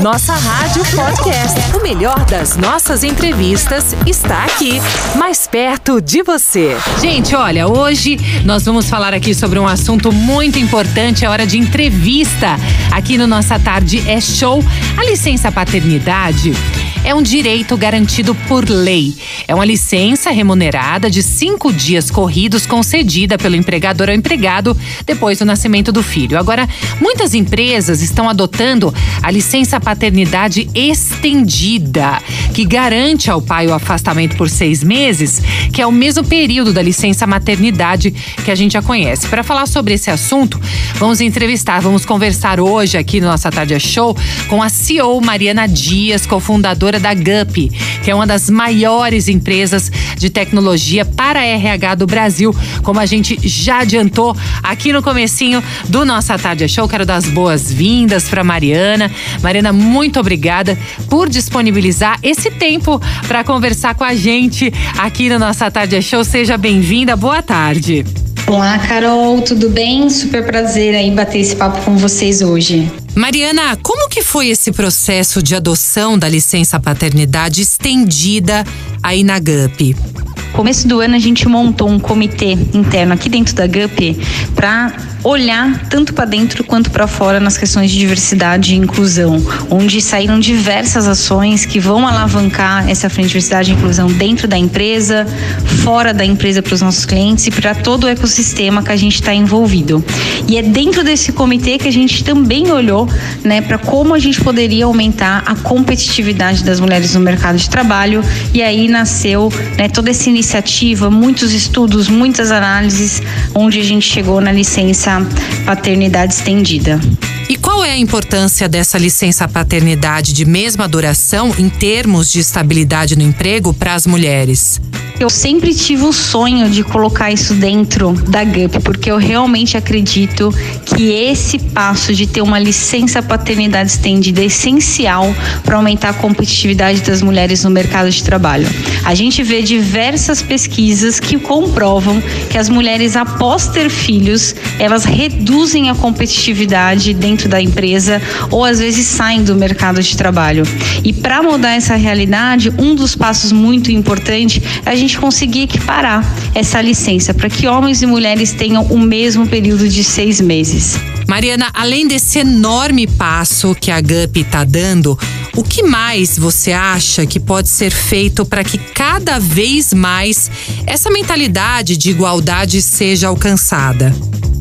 Nossa Rádio Podcast. O melhor das nossas entrevistas está aqui, mais perto de você. Gente, olha, hoje nós vamos falar aqui sobre um assunto muito importante, é hora de entrevista. Aqui no Nossa Tarde é Show. A licença paternidade é um direito garantido por lei. É uma licença remunerada de cinco dias corridos concedida pelo empregador ao empregado depois do nascimento do filho. Agora, muitas empresas estão adotando a licença paternidade estendida, que garante ao pai o afastamento por seis meses, que é o mesmo período da licença maternidade que a gente já conhece. Para falar sobre esse assunto, vamos entrevistar, vamos conversar hoje aqui no Nossa Tarde Show com a CEO Mariana Dias, cofundadora da GUP, que é uma das maiores empresas de tecnologia para RH do Brasil, como a gente já adiantou aqui no comecinho do Nossa Tarde Show. Quero dar as boas-vindas para Mariana. Mariana, muito obrigada por disponibilizar esse tempo para conversar com a gente aqui no Nossa Tarde Show. Seja bem-vinda. Boa tarde. Olá, Carol, tudo bem? Super prazer aí bater esse papo com vocês hoje. Mariana, como que foi esse processo de adoção da licença paternidade estendida aí na GUP? Começo do ano a gente montou um comitê interno aqui dentro da GUP para olhar tanto para dentro quanto para fora nas questões de diversidade e inclusão, onde saíram diversas ações que vão alavancar essa frente de diversidade e inclusão dentro da empresa, fora da empresa para os nossos clientes e para todo o ecossistema que a gente está envolvido. E é dentro desse comitê que a gente também olhou, né, para como a gente poderia aumentar a competitividade das mulheres no mercado de trabalho e aí nasceu, né, toda essa iniciativa, muitos estudos, muitas análises, onde a gente chegou na licença paternidade estendida. E qual é a importância dessa licença paternidade de mesma duração em termos de estabilidade no emprego para as mulheres? Eu sempre tive o sonho de colocar isso dentro da GUP, porque eu realmente acredito que esse passo de ter uma licença paternidade estendida é essencial para aumentar a competitividade das mulheres no mercado de trabalho. A gente vê diversas pesquisas que comprovam que as mulheres, após ter filhos, elas reduzem a competitividade dentro da empresa ou às vezes saem do mercado de trabalho. E para mudar essa realidade, um dos passos muito importantes é a gente conseguir equiparar essa licença para que homens e mulheres tenham o mesmo período de seis meses. Mariana, além desse enorme passo que a GUP está dando, o que mais você acha que pode ser feito para que cada vez mais essa mentalidade de igualdade seja alcançada?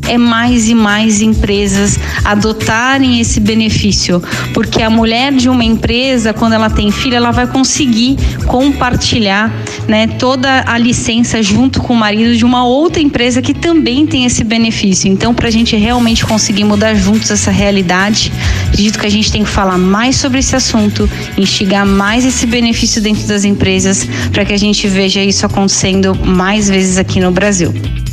É mais e mais empresas adotarem esse benefício, porque a mulher de uma empresa, quando ela tem filho, ela vai conseguir compartilhar, né, toda a licença junto com o marido de uma outra empresa que também tem esse benefício. Então, para a gente realmente conseguir mudar juntos essa realidade, acredito que a gente tem que falar mais sobre esse assunto, instigar mais esse benefício dentro das empresas, para que a gente veja isso acontecendo mais vezes aqui no Brasil.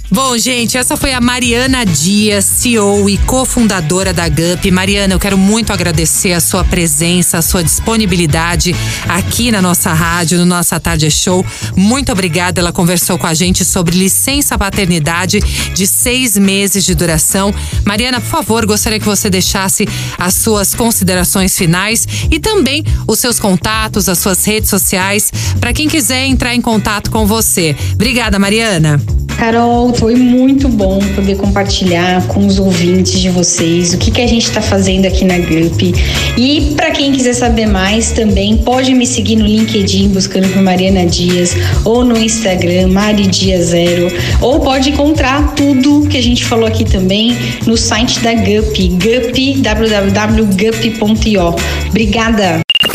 Bom, gente, essa foi a Mariana Dias, CEO e cofundadora da GUP. Mariana, eu quero muito agradecer a sua presença, a sua disponibilidade aqui na nossa rádio, no Nossa Tarde Show. Muito obrigada. Ela conversou com a gente sobre licença paternidade de seis meses de duração. Mariana, por favor, gostaria que você deixasse as suas considerações finais e também os seus contatos, as suas redes sociais, para quem quiser entrar em contato com você. Obrigada, Mariana. Carol, foi muito bom poder compartilhar com os ouvintes de vocês o que, que a gente está fazendo aqui na GUP. E para quem quiser saber mais também, pode me seguir no LinkedIn buscando por Mariana Dias ou no Instagram, Mari Dias Zero, ou pode encontrar tudo que a gente falou aqui também no site da GUP, GUP, www.gup.io. Obrigada!